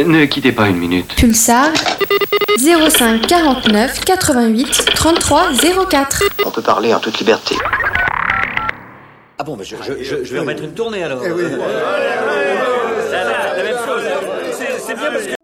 Euh, ne quittez pas une minute. Pulsar 05 49 88 33 04. On peut parler en toute liberté. Ah bon, bah je, je, je, je vais remettre une tournée alors. Eh oui. Même chose. C'est- C'est bien parce que.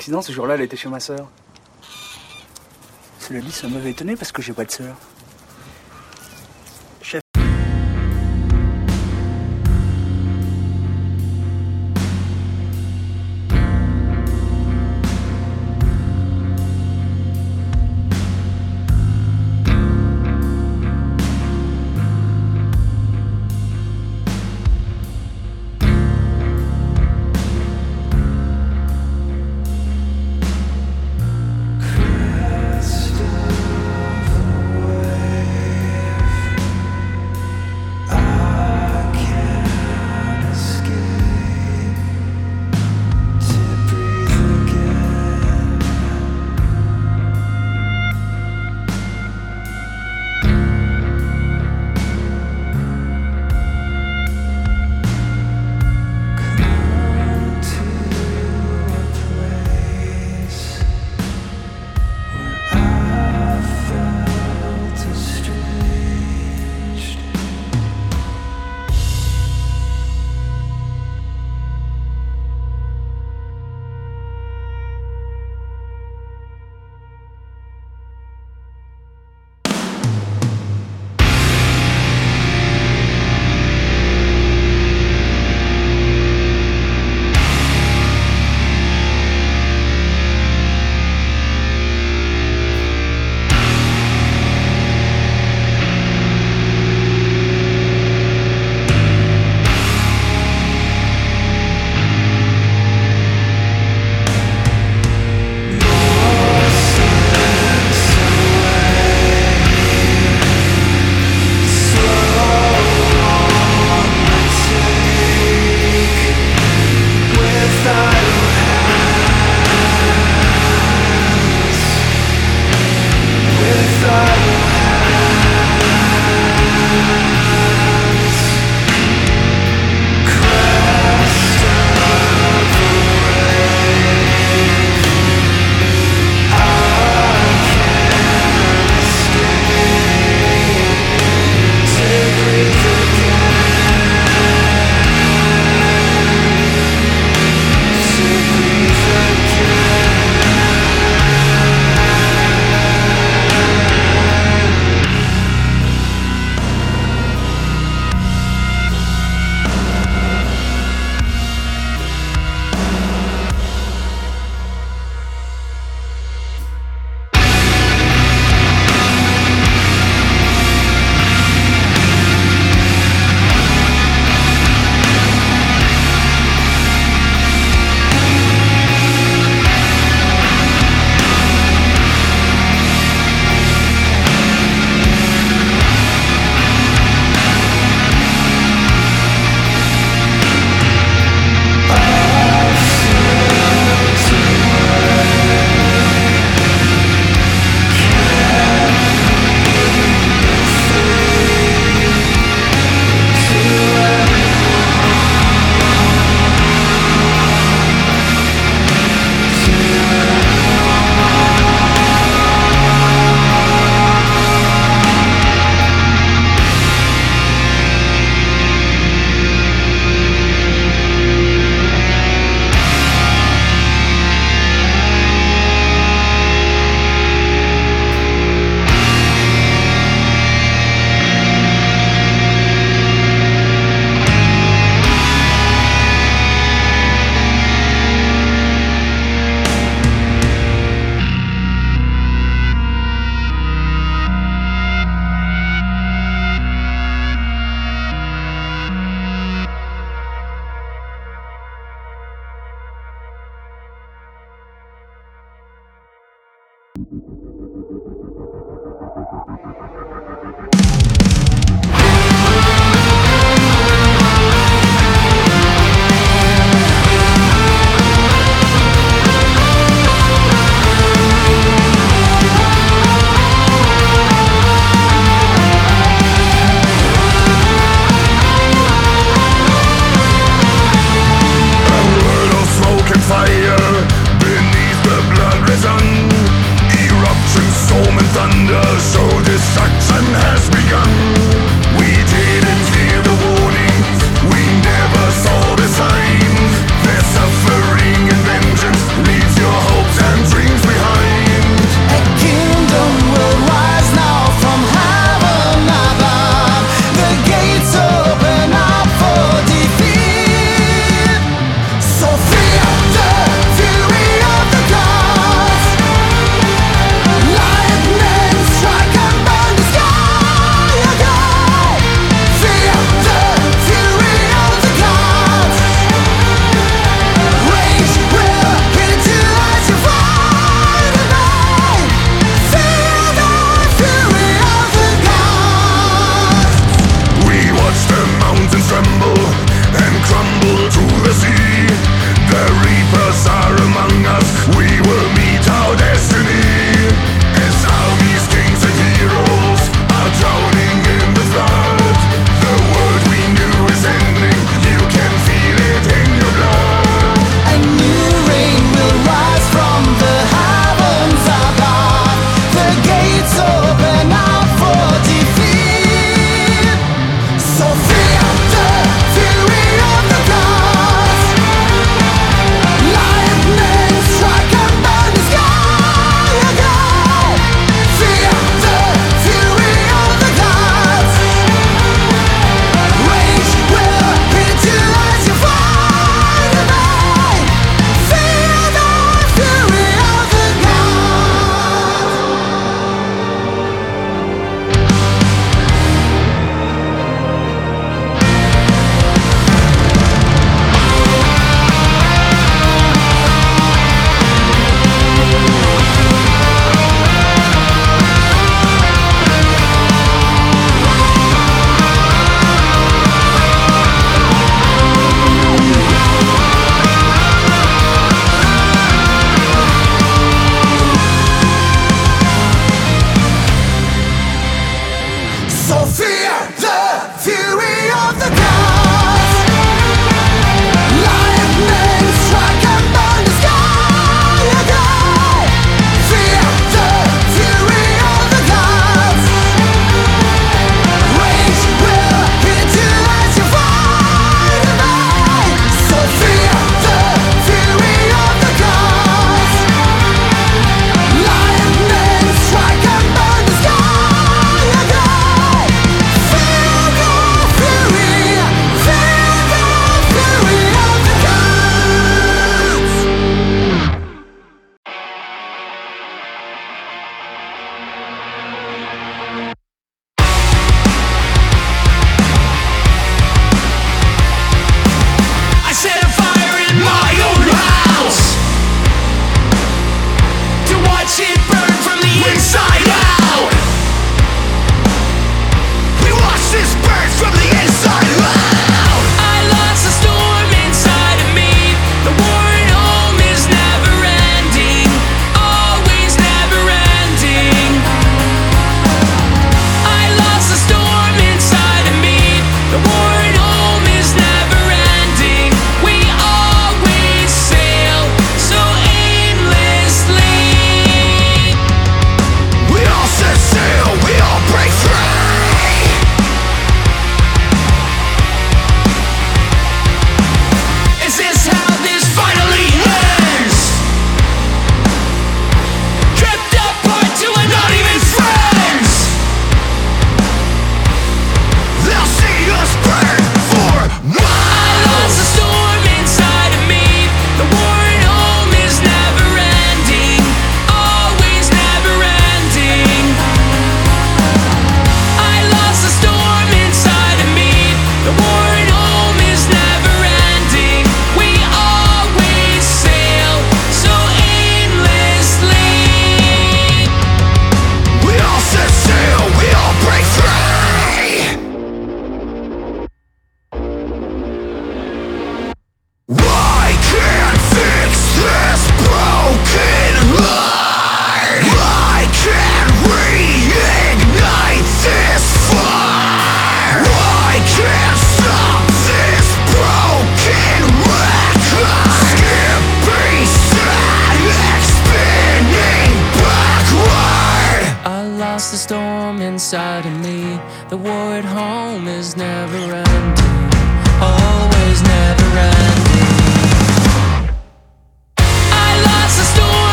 Ce jour-là, elle était chez ma sœur. Cela dit, ça m'avait étonné parce que j'ai pas de sœur.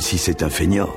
Même si c'est un feignant,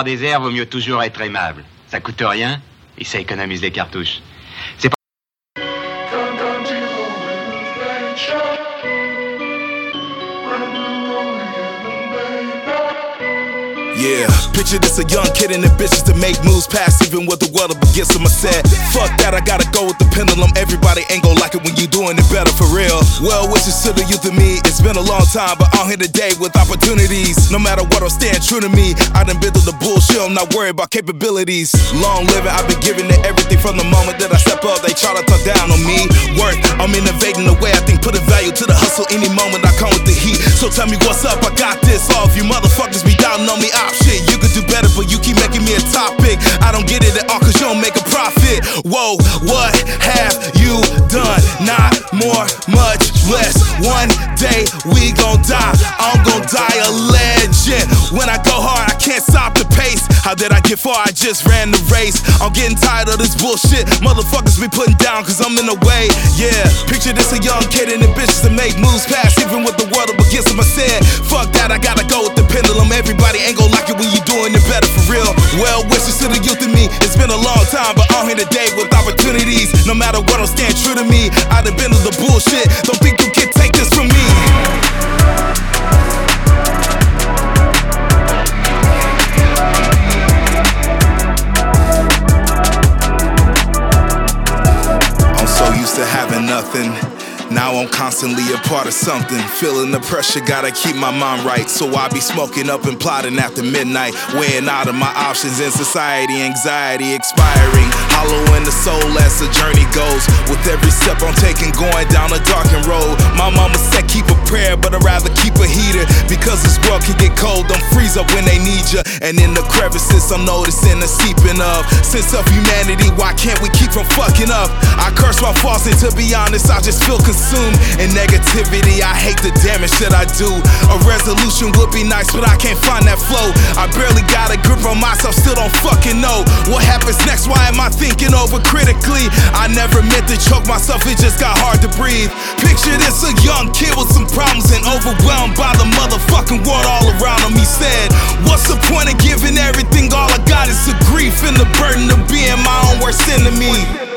Les endroits déserts, vaut mieux toujours être aimable. Ça coûte rien et ça économise des cartouches. Picture this a young kid and ambitious to make moves past even what the world up against him. I said, fuck that, I gotta go with the pendulum. Everybody ain't gon' like it when you doing it better for real. Well, wishes to the youth of me. It's been a long time, but I'm here today with opportunities. No matter what, I'll stand true to me. I done been through the bullshit, I'm not worried about capabilities. Long living, I've been giving it everything from the moment that I step up. They try to talk down on me. Work, I'm innovating the way I think, putting value to the hustle. Any moment I come with the heat. So tell me what's up, I got this. All of you motherfuckers be doubting on me. Op don't get it at all, cause you don't make a profit. Whoa, what have you done? Not more, much less. One day we gon' die. I'm gon' die a legend. When I go hard, I can't stop the pace. How did I get far? I just ran the race. I'm getting tired of this bullshit. Motherfuckers be putting down cause I'm in the way. Yeah, picture this a young kid and the bitches to make moves past. Even with the world up against him, I said, fuck that, I gotta go with the pendulum. Everybody ain't gon' like it when you doing it better for real. Well, wishes to the youth. It's been a long time, but I'm here today with opportunities. No matter what, I'll stand true to me. I done been to the bullshit. Don't think you can take this from me. I'm so used to having nothing. Now I'm constantly a part of something. Feeling the pressure, gotta keep my mind right. So I be smoking up and plotting after midnight. Weighing out of my options in society, anxiety expiring. Hollow in the soul as the journey goes. With every step I'm taking, going down a darkened road. My mama said keep a prayer, but I'd rather keep a heater. Because this world can get cold, don't freeze up when they need you. And in the crevices, I'm noticing the seeping of. Sense of humanity, why can't we keep from fucking up? I curse my and to be honest, I just feel consumed in negativity. I hate the damage that I do. A resolution would be nice, but I can't find that flow. I barely got a grip on myself, still don't fucking know what happens next. Why am I thinking over critically? I never meant to choke myself, it just got hard to breathe. Picture this a young kid with some problems and overwhelmed by the motherfucking world all around him. He said, What's the point of giving everything? All I got is the grief and the burden of being my own worst enemy.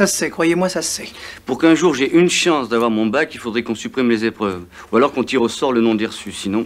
Ça se sait, croyez-moi, ça se sait. Pour qu'un jour j'ai une chance d'avoir mon bac, il faudrait qu'on supprime les épreuves. Ou alors qu'on tire au sort le nom des reçus, sinon...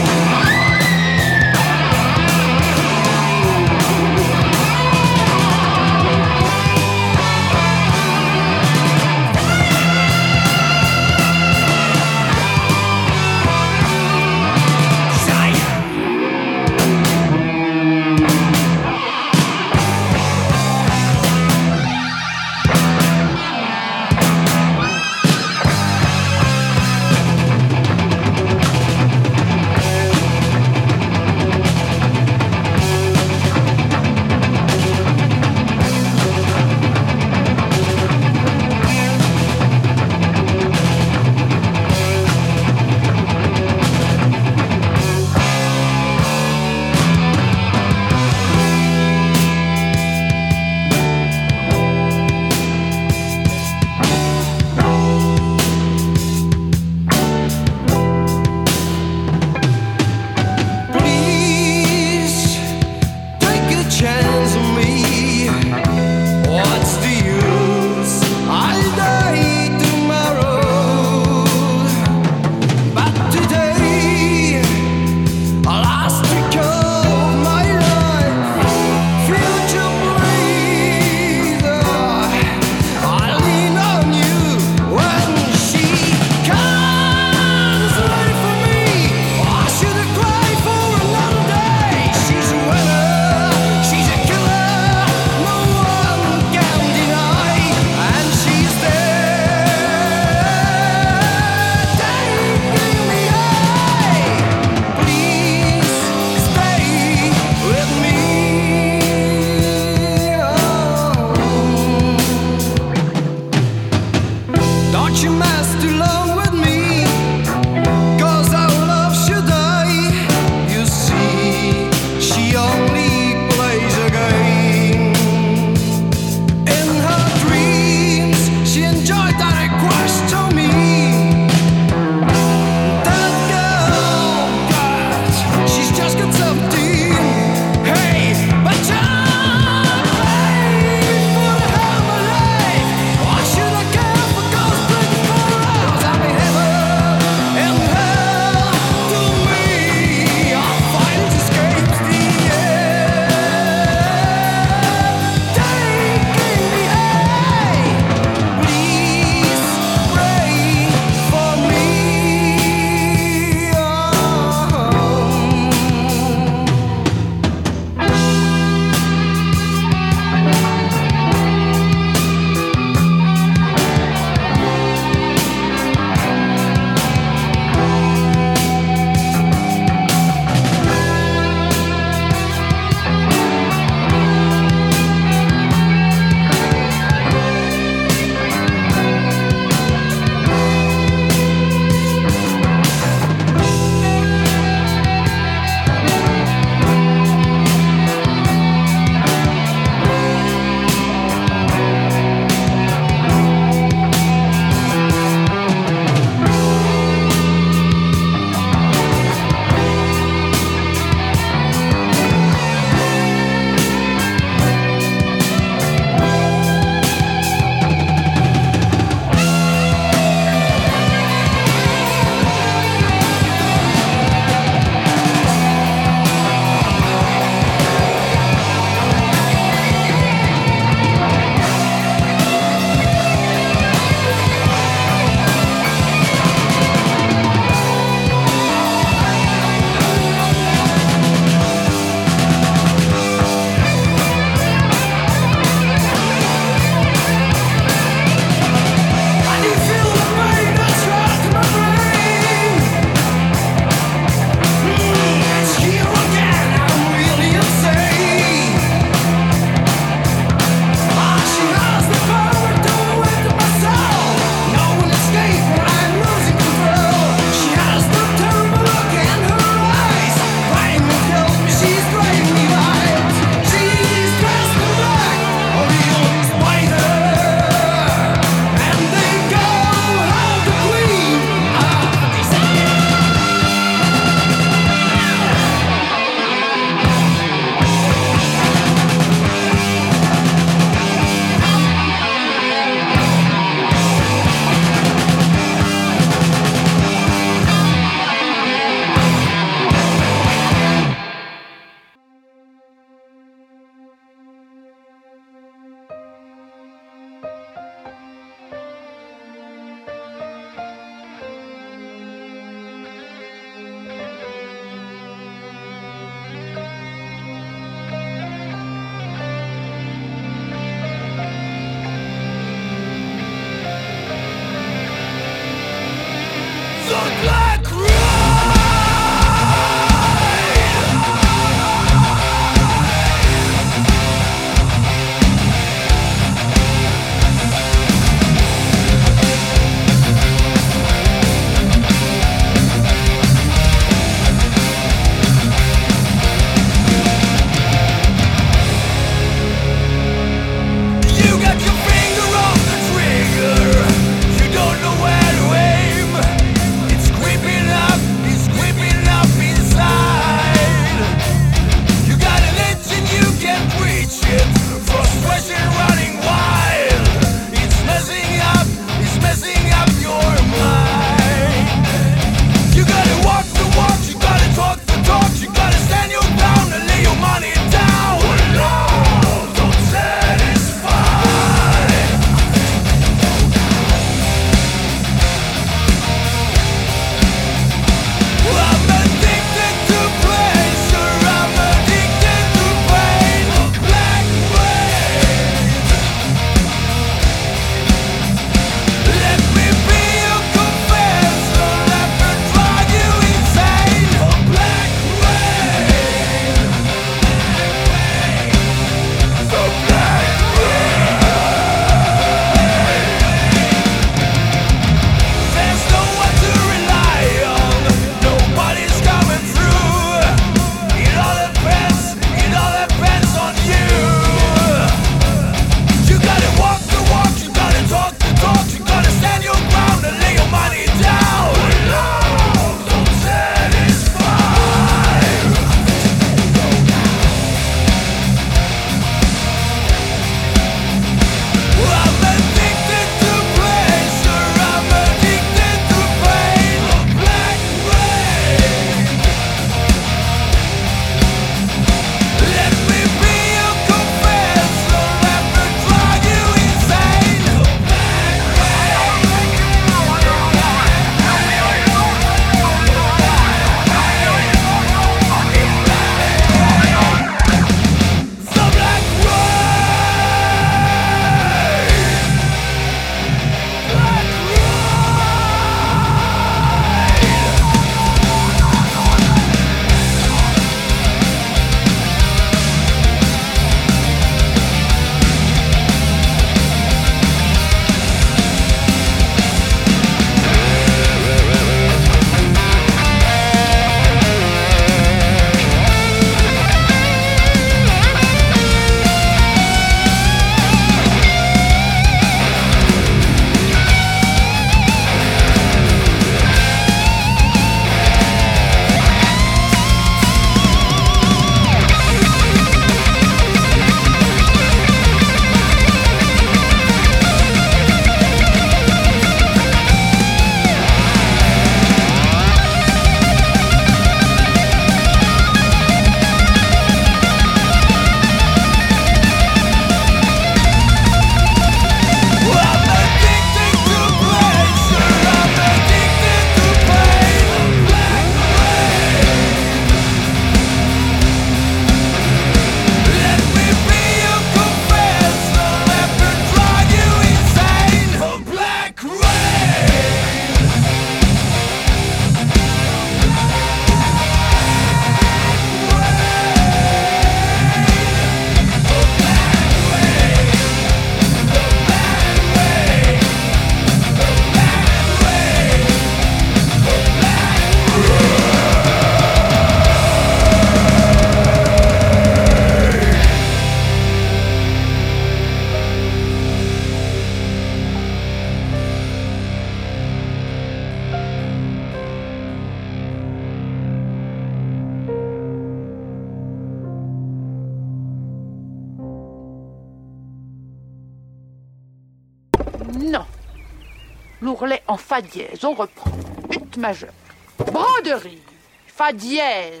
fa dièse. On reprend. Ut majeur. Broderie. Fa dièse.